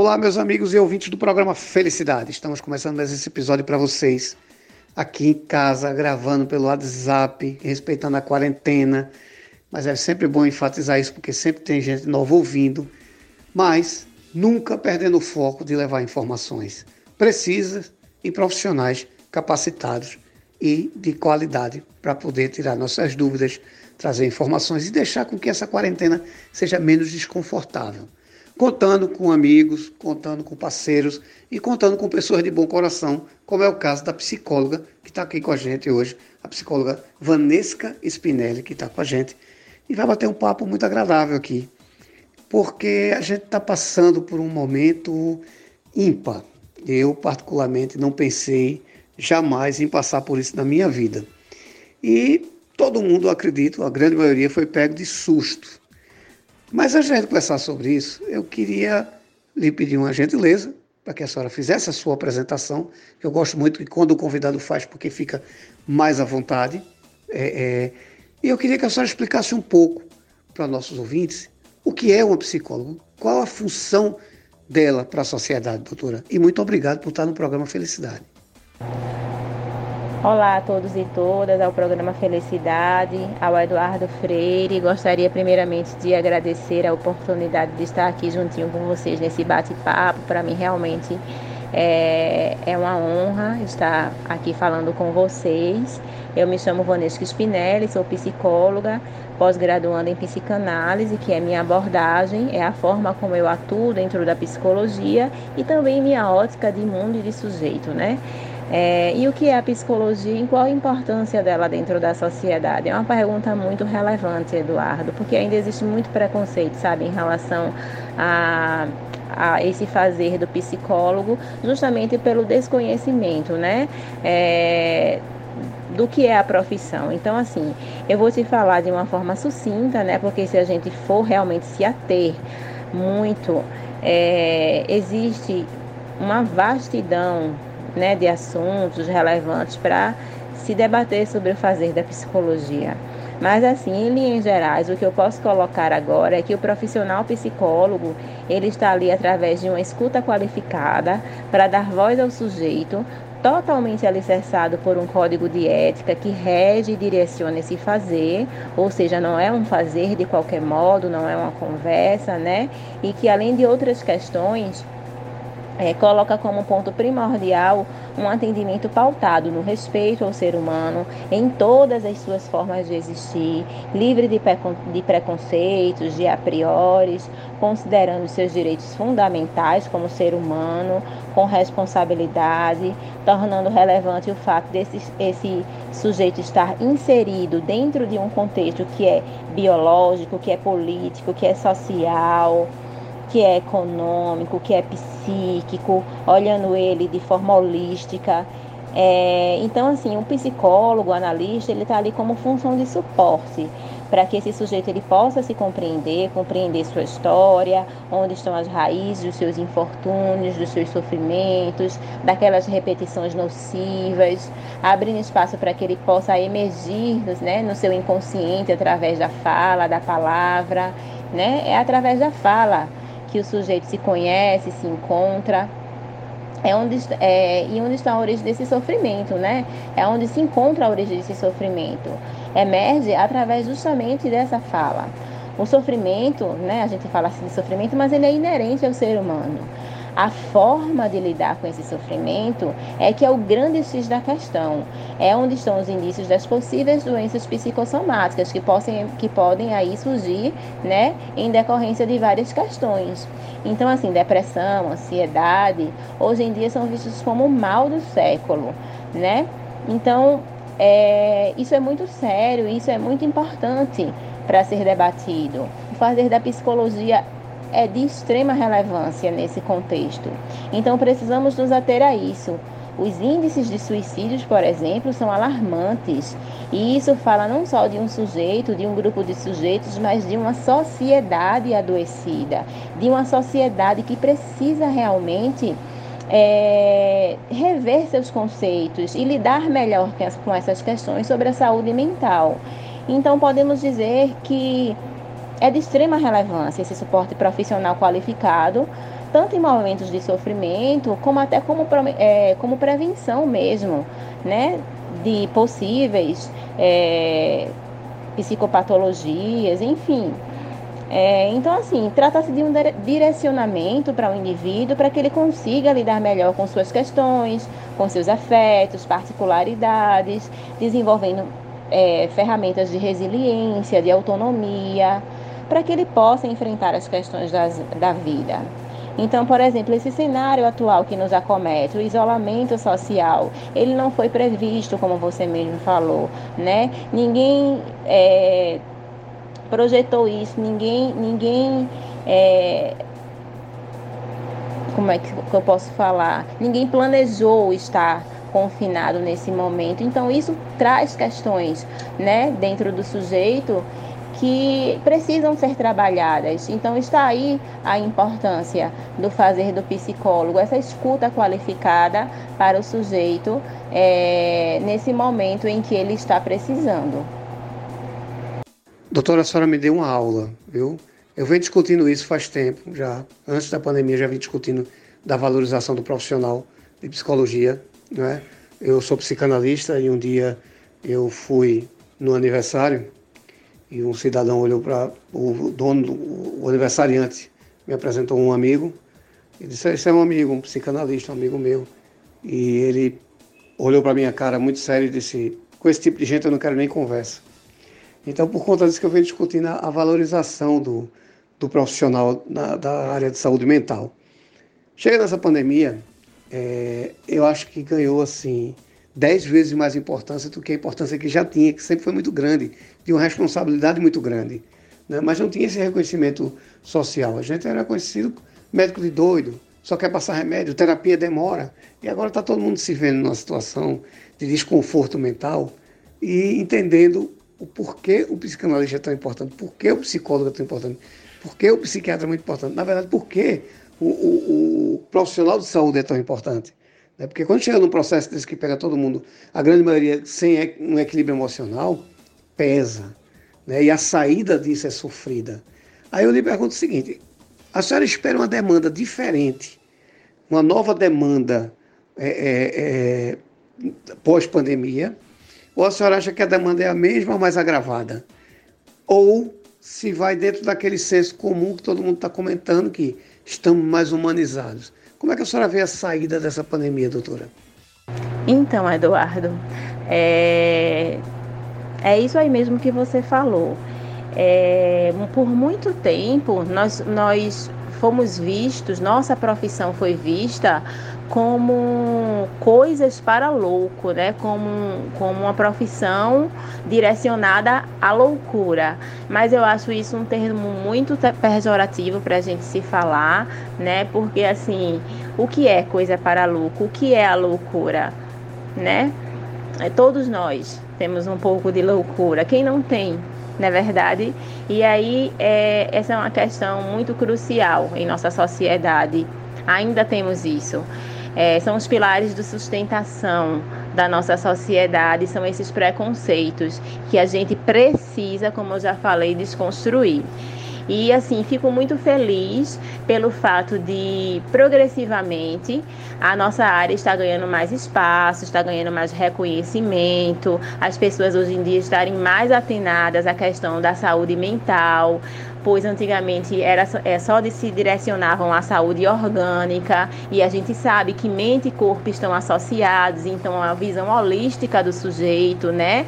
Olá, meus amigos e ouvintes do programa Felicidade. Estamos começando mais esse episódio para vocês aqui em casa, gravando pelo WhatsApp, respeitando a quarentena. Mas é sempre bom enfatizar isso porque sempre tem gente nova ouvindo, mas nunca perdendo o foco de levar informações precisas e profissionais capacitados e de qualidade para poder tirar nossas dúvidas, trazer informações e deixar com que essa quarentena seja menos desconfortável. Contando com amigos, contando com parceiros e contando com pessoas de bom coração, como é o caso da psicóloga que está aqui com a gente hoje, a psicóloga Vanesca Spinelli, que está com a gente, e vai bater um papo muito agradável aqui, porque a gente está passando por um momento ímpar. Eu, particularmente, não pensei jamais em passar por isso na minha vida. E todo mundo, acredito, a grande maioria foi pego de susto. Mas antes de conversar sobre isso, eu queria lhe pedir uma gentileza para que a senhora fizesse a sua apresentação, eu gosto muito que quando o convidado faz, porque fica mais à vontade. É, é, e eu queria que a senhora explicasse um pouco para nossos ouvintes o que é uma psicóloga, qual a função dela para a sociedade, doutora. E muito obrigado por estar no programa Felicidade. Olá a todos e todas ao programa Felicidade, ao Eduardo Freire. Gostaria primeiramente de agradecer a oportunidade de estar aqui juntinho com vocês nesse bate-papo. Para mim realmente é, é uma honra estar aqui falando com vocês. Eu me chamo Vanesca Spinelli, sou psicóloga, pós-graduando em psicanálise, que é minha abordagem, é a forma como eu atuo dentro da psicologia e também minha ótica de mundo e de sujeito, né? É, e o que é a psicologia e qual a importância dela dentro da sociedade? É uma pergunta muito relevante, Eduardo, porque ainda existe muito preconceito, sabe, em relação a, a esse fazer do psicólogo, justamente pelo desconhecimento, né? É, do que é a profissão. Então, assim, eu vou te falar de uma forma sucinta, né? Porque se a gente for realmente se ater muito, é, existe uma vastidão né, de assuntos relevantes para se debater sobre o fazer da psicologia. Mas assim, em linhas gerais, o que eu posso colocar agora é que o profissional psicólogo, ele está ali através de uma escuta qualificada para dar voz ao sujeito, totalmente alicerçado por um código de ética que rege e direciona esse fazer, ou seja, não é um fazer de qualquer modo, não é uma conversa, né? E que além de outras questões, é, coloca como ponto primordial um atendimento pautado no respeito ao ser humano em todas as suas formas de existir, livre de, de preconceitos, de a priori, considerando seus direitos fundamentais como ser humano, com responsabilidade, tornando relevante o fato desse esse sujeito estar inserido dentro de um contexto que é biológico, que é político, que é social que é econômico, que é psíquico, olhando ele de forma holística. É, então, assim, o psicólogo, analista, ele está ali como função de suporte para que esse sujeito ele possa se compreender, compreender sua história, onde estão as raízes dos seus infortúnios, dos seus sofrimentos, daquelas repetições nocivas, abrindo espaço para que ele possa emergir né, no seu inconsciente através da fala, da palavra, né? É através da fala que o sujeito se conhece, se encontra. É onde, é, e onde está a origem desse sofrimento, né? É onde se encontra a origem desse sofrimento. Emerge através justamente dessa fala. O sofrimento, né? A gente fala assim de sofrimento, mas ele é inerente ao ser humano. A forma de lidar com esse sofrimento é que é o grande X da questão. É onde estão os indícios das possíveis doenças psicossomáticas que, possam, que podem aí surgir, né, em decorrência de várias questões. Então, assim, depressão, ansiedade, hoje em dia são vistos como o mal do século, né? Então, é, isso é muito sério, isso é muito importante para ser debatido. O fazer da psicologia é de extrema relevância nesse contexto. Então precisamos nos ater a isso. Os índices de suicídios, por exemplo, são alarmantes. E isso fala não só de um sujeito, de um grupo de sujeitos, mas de uma sociedade adoecida, de uma sociedade que precisa realmente é, rever seus conceitos e lidar melhor com essas questões sobre a saúde mental. Então, podemos dizer que é de extrema relevância esse suporte profissional qualificado tanto em momentos de sofrimento, como até como, é, como prevenção mesmo, né? De possíveis é, psicopatologias, enfim. É, então, assim, trata-se de um direcionamento para o indivíduo para que ele consiga lidar melhor com suas questões, com seus afetos, particularidades, desenvolvendo é, ferramentas de resiliência, de autonomia, para que ele possa enfrentar as questões das, da vida. Então, por exemplo, esse cenário atual que nos acomete, o isolamento social, ele não foi previsto, como você mesmo falou, né? Ninguém é, projetou isso, ninguém, ninguém é, como é que eu posso falar? Ninguém planejou estar confinado nesse momento. Então isso traz questões, né, dentro do sujeito que precisam ser trabalhadas. Então está aí a importância do fazer do psicólogo, essa escuta qualificada para o sujeito é, nesse momento em que ele está precisando. Doutora, a senhora me deu uma aula, viu? Eu venho discutindo isso faz tempo, já antes da pandemia já vim discutindo da valorização do profissional de psicologia, não é? Eu sou psicanalista e um dia eu fui no aniversário e um cidadão olhou para o dono, o aniversariante, me apresentou um amigo e disse: Esse é um amigo, um psicanalista, um amigo meu. E ele olhou para minha cara muito sério e disse: Com esse tipo de gente eu não quero nem conversa. Então, por conta disso que eu venho discutindo a valorização do, do profissional na, da área de saúde mental. Chega nessa pandemia, é, eu acho que ganhou assim dez vezes mais importância do que a importância que já tinha, que sempre foi muito grande, de uma responsabilidade muito grande. Né? Mas não tinha esse reconhecimento social. A gente era conhecido médico de doido, só quer passar remédio, terapia demora. E agora está todo mundo se vendo numa situação de desconforto mental e entendendo o porquê o psicanalista é tão importante, por que o psicólogo é tão importante, por que o psiquiatra é muito importante. Na verdade, por que o, o, o profissional de saúde é tão importante. Né? Porque quando chega num processo desse que pega todo mundo, a grande maioria sem um equilíbrio emocional, pesa. Né? E a saída disso é sofrida. Aí eu lhe pergunto o seguinte: a senhora espera uma demanda diferente, uma nova demanda é, é, é, pós-pandemia? Ou a senhora acha que a demanda é a mesma, mas agravada? Ou se vai dentro daquele senso comum que todo mundo está comentando, que estamos mais humanizados. Como é que a senhora vê a saída dessa pandemia, doutora? Então, Eduardo, é, é isso aí mesmo que você falou. É, por muito tempo, nós, nós fomos vistos, nossa profissão foi vista como coisas para louco, né? Como, como uma profissão direcionada à loucura. Mas eu acho isso um termo muito pejorativo para a gente se falar, né? Porque assim, o que é coisa para louco? O que é a loucura, né? É, todos nós temos um pouco de loucura. Quem não tem, não é verdade? E aí, é, essa é uma questão muito crucial em nossa sociedade. Ainda temos isso. É, são os pilares de sustentação da nossa sociedade, são esses preconceitos que a gente precisa, como eu já falei, desconstruir. E assim, fico muito feliz pelo fato de progressivamente a nossa área está ganhando mais espaço, está ganhando mais reconhecimento, as pessoas hoje em dia estarem mais atenadas à questão da saúde mental, pois antigamente era é, só de se direcionavam à saúde orgânica e a gente sabe que mente e corpo estão associados, então a visão holística do sujeito, né?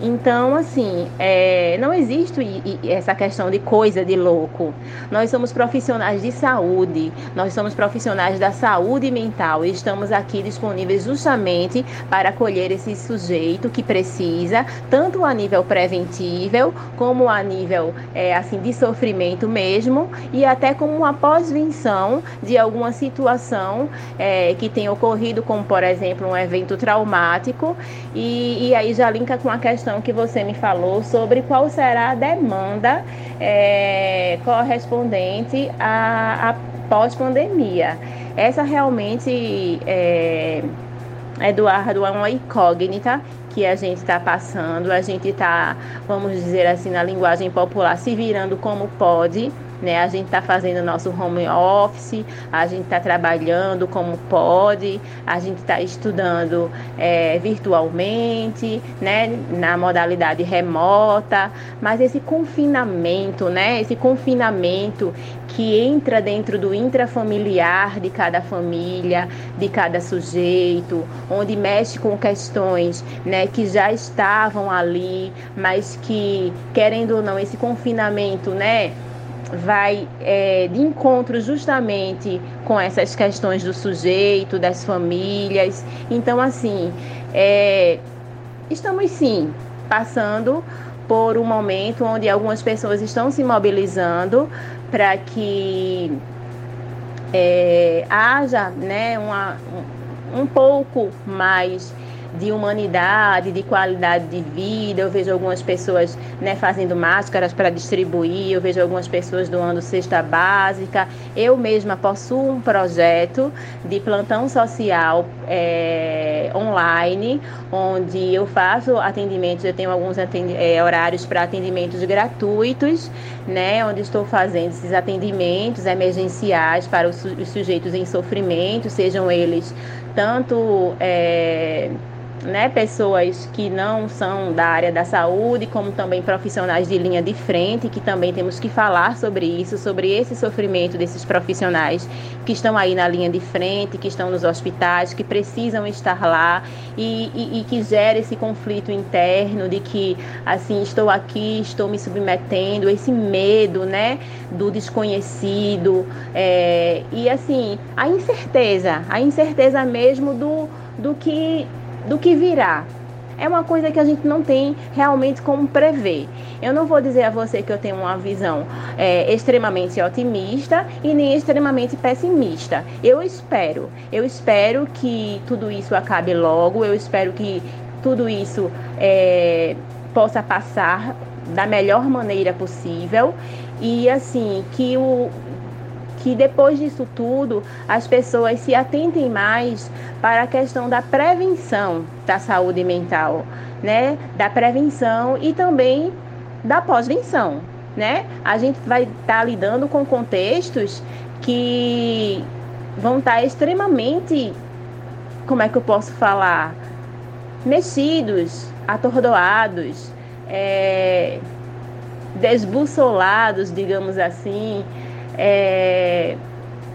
Então, assim, é, não existe essa questão de coisa de louco. Nós somos profissionais de saúde, nós somos profissionais da saúde mental e estamos aqui disponíveis justamente para acolher esse sujeito que precisa, tanto a nível preventivo, como a nível é, assim de sofrimento mesmo, e até como uma pós-venção de alguma situação é, que tenha ocorrido, como por exemplo um evento traumático, e, e aí já linka com a questão questão que você me falou sobre qual será a demanda é, correspondente à, à pós-pandemia. Essa realmente, é, Eduardo, é uma incógnita que a gente está passando. A gente está, vamos dizer assim, na linguagem popular, se virando como pode né? A gente está fazendo nosso home office, a gente está trabalhando como pode, a gente está estudando é, virtualmente, né? Na modalidade remota, mas esse confinamento, né? Esse confinamento que entra dentro do intrafamiliar de cada família, de cada sujeito, onde mexe com questões né, que já estavam ali, mas que, querendo ou não, esse confinamento né, vai é, de encontro justamente com essas questões do sujeito, das famílias. Então, assim, é, estamos sim passando por um momento onde algumas pessoas estão se mobilizando para que é, haja né, uma, um, pouco mais de humanidade, de qualidade de vida. Eu vejo algumas pessoas né, fazendo máscaras para distribuir, eu vejo algumas pessoas doando cesta básica. Eu mesma possuo um projeto de plantão social é, online, onde eu faço atendimentos, eu tenho alguns é, horários para atendimentos gratuitos, né, onde estou fazendo esses atendimentos emergenciais para os, os sujeitos em sofrimento, sejam eles tanto é, né, pessoas que não são da área da saúde, como também profissionais de linha de frente, que também temos que falar sobre isso, sobre esse sofrimento desses profissionais que estão aí na linha de frente, que estão nos hospitais, que precisam estar lá e, e, e que gera esse conflito interno de que, assim, estou aqui, estou me submetendo, esse medo, né, do desconhecido, é, e assim, a incerteza, a incerteza mesmo do, do que do que virá. É uma coisa que a gente não tem realmente como prever. Eu não vou dizer a você que eu tenho uma visão é, extremamente otimista e nem extremamente pessimista. Eu espero, eu espero que tudo isso acabe logo. Eu espero que tudo isso é, possa passar da melhor maneira possível e assim que o que depois disso tudo as pessoas se atentem mais para a questão da prevenção da saúde mental, né? Da prevenção e também da pós-venção, né? A gente vai estar tá lidando com contextos que vão estar tá extremamente, como é que eu posso falar, mexidos, atordoados, é, desbussolados, digamos assim, é,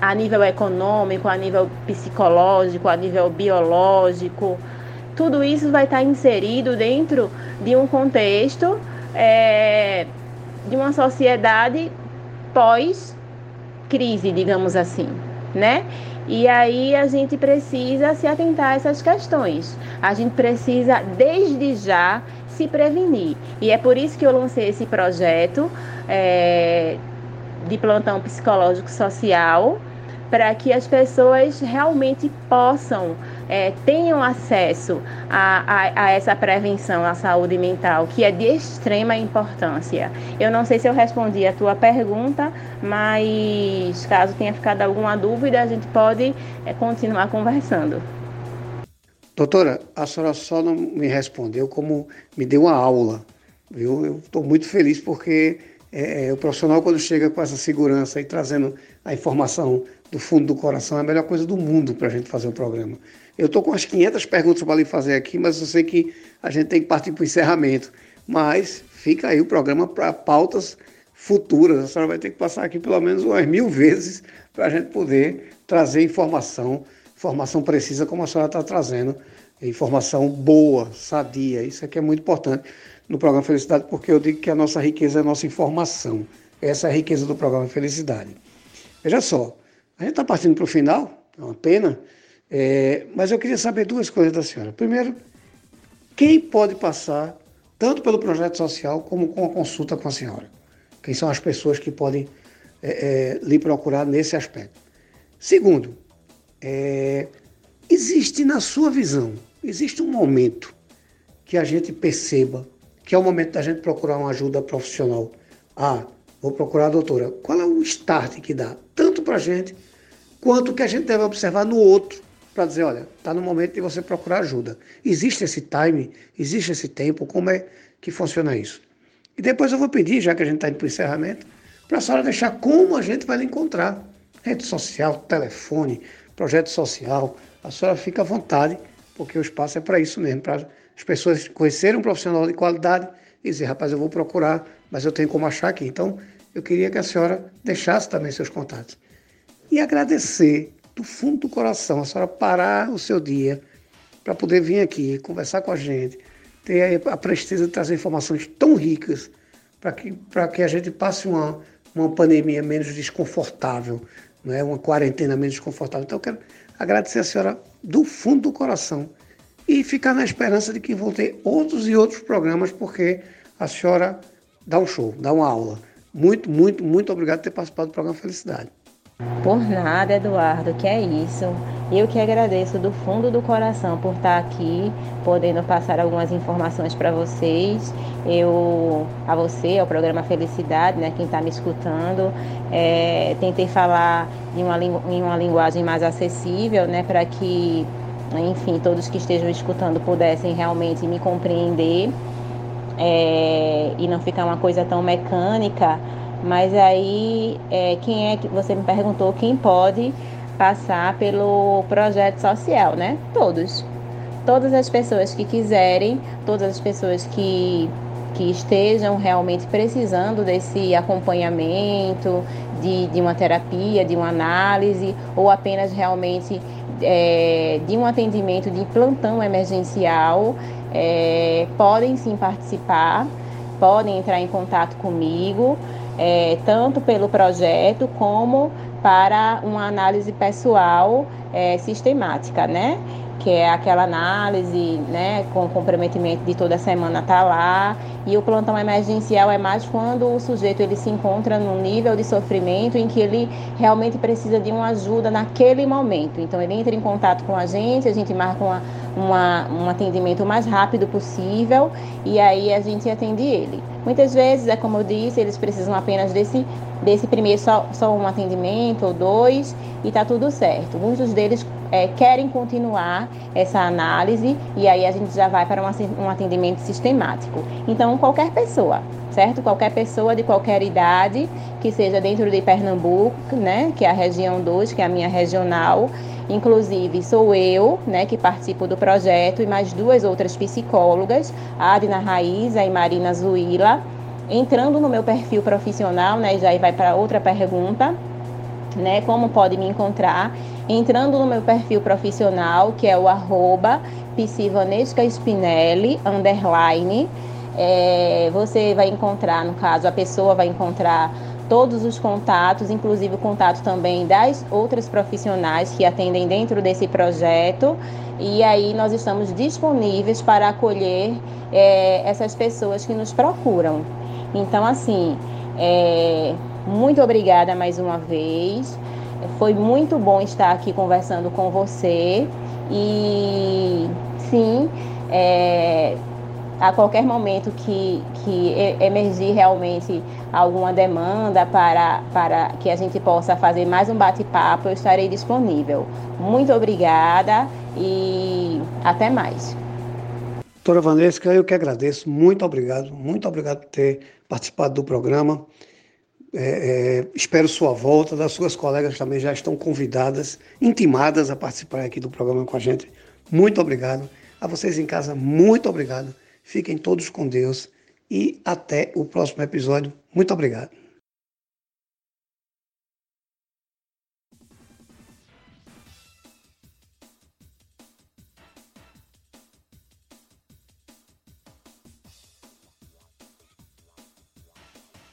a nível econômico, a nível psicológico, a nível biológico. Tudo isso vai estar inserido dentro de um contexto é, de uma sociedade pós-crise, digamos assim, né? E aí a gente precisa se atentar a essas questões. A gente precisa, desde já, se prevenir. E é por isso que eu lancei esse projeto. É, de plantão psicológico social para que as pessoas realmente possam é, tenham acesso a, a, a, essa prevenção à saúde mental, que é de extrema importância. Eu não sei se eu respondi a tua pergunta, mas caso tenha ficado alguma dúvida, a gente pode é, continuar conversando. Doutora, a senhora só não me respondeu como me deu uma aula, viu? Eu estou muito feliz porque é, é, o profissional, quando chega com essa segurança e trazendo a informação do fundo do coração, é a melhor coisa do mundo para a gente fazer o programa. Eu estou com as 500 perguntas para lhe fazer aqui, mas eu sei que a gente tem que partir para o encerramento. Mas fica aí o programa para pautas futuras. A senhora vai ter que passar aqui pelo menos umas mil vezes para a gente poder trazer informação, informação precisa como a senhora está trazendo, informação boa, sadia. Isso aqui é muito importante no programa Felicidade, porque eu digo que a nossa riqueza é a nossa informação. Essa é a riqueza do programa Felicidade. Veja só, a gente está partindo para o final, é uma pena, é, mas eu queria saber duas coisas da senhora. Primeiro, quem pode passar tanto pelo projeto social como com a consulta com a senhora? Quem são as pessoas que podem é, é, lhe procurar nesse aspecto? Segundo, é, existe na sua visão, existe um momento que a gente perceba que é o momento da gente procurar uma ajuda profissional. Ah, vou procurar a doutora. Qual é o start que dá? Tanto para a gente, quanto que a gente deve observar no outro, para dizer, olha, está no momento de você procurar ajuda. Existe esse time? Existe esse tempo? Como é que funciona isso? E depois eu vou pedir, já que a gente está indo para o encerramento, para a senhora deixar como a gente vai lhe encontrar. Rede social, telefone, projeto social, a senhora fica à vontade, porque o espaço é para isso mesmo, para as pessoas conhecerem um profissional de qualidade e dizer, rapaz, eu vou procurar, mas eu tenho como achar aqui. Então, eu queria que a senhora deixasse também seus contatos. E agradecer do fundo do coração a senhora parar o seu dia para poder vir aqui conversar com a gente, ter a presteza de trazer informações tão ricas para que, que a gente passe uma, uma pandemia menos desconfortável, não é? uma quarentena menos desconfortável. Então, eu quero agradecer a senhora do fundo do coração e ficar na esperança de que vão ter outros e outros programas, porque a senhora dá um show, dá uma aula. Muito, muito, muito obrigado por ter participado do programa Felicidade. Por nada, Eduardo, que é isso. Eu que agradeço do fundo do coração por estar aqui, podendo passar algumas informações para vocês. Eu, a você, ao programa Felicidade, né, quem está me escutando, é, tentei falar em uma, em uma linguagem mais acessível, né, para que, enfim, todos que estejam escutando pudessem realmente me compreender é, e não ficar uma coisa tão mecânica. Mas aí, é, quem é que você me perguntou quem pode passar pelo projeto social, né? Todos. Todas as pessoas que quiserem, todas as pessoas que, que estejam realmente precisando desse acompanhamento, de, de uma terapia, de uma análise, ou apenas realmente é, de um atendimento de plantão emergencial, é, podem sim participar, podem entrar em contato comigo, é, tanto pelo projeto como para uma análise pessoal é, sistemática, né? Que é aquela análise, né, com comprometimento de toda semana tá lá, e o plantão emergencial é mais quando o sujeito ele se encontra num nível de sofrimento em que ele realmente precisa de uma ajuda naquele momento. Então ele entra em contato com a gente, a gente marca uma, uma, um atendimento o mais rápido possível e aí a gente atende ele. Muitas vezes, é como eu disse, eles precisam apenas desse, desse primeiro só, só um atendimento ou dois e tá tudo certo. Muitos deles é, querem continuar essa análise e aí a gente já vai para um atendimento sistemático. Então, qualquer pessoa, certo? Qualquer pessoa de qualquer idade, que seja dentro de Pernambuco, né, que é a região 2, que é a minha regional, Inclusive, sou eu, né, que participo do projeto, e mais duas outras psicólogas, a Adina Raíza e Marina Zuila. Entrando no meu perfil profissional, né, já vai para outra pergunta, né, como pode me encontrar? entrando no meu perfil profissional, que é o arroba Spinelli, underline, é, você vai encontrar, no caso, a pessoa vai encontrar todos os contatos, inclusive o contato também das outras profissionais que atendem dentro desse projeto. E aí nós estamos disponíveis para acolher é, essas pessoas que nos procuram. Então, assim, é, muito obrigada mais uma vez. Foi muito bom estar aqui conversando com você e sim, é, a qualquer momento que, que emergir realmente alguma demanda para, para que a gente possa fazer mais um bate-papo, eu estarei disponível. Muito obrigada e até mais. Doutora Vanesca, eu que agradeço, muito obrigado, muito obrigado por ter participado do programa. É, é, espero sua volta, das suas colegas também já estão convidadas, intimadas a participar aqui do programa com a gente. Muito obrigado. A vocês em casa, muito obrigado. Fiquem todos com Deus e até o próximo episódio. Muito obrigado.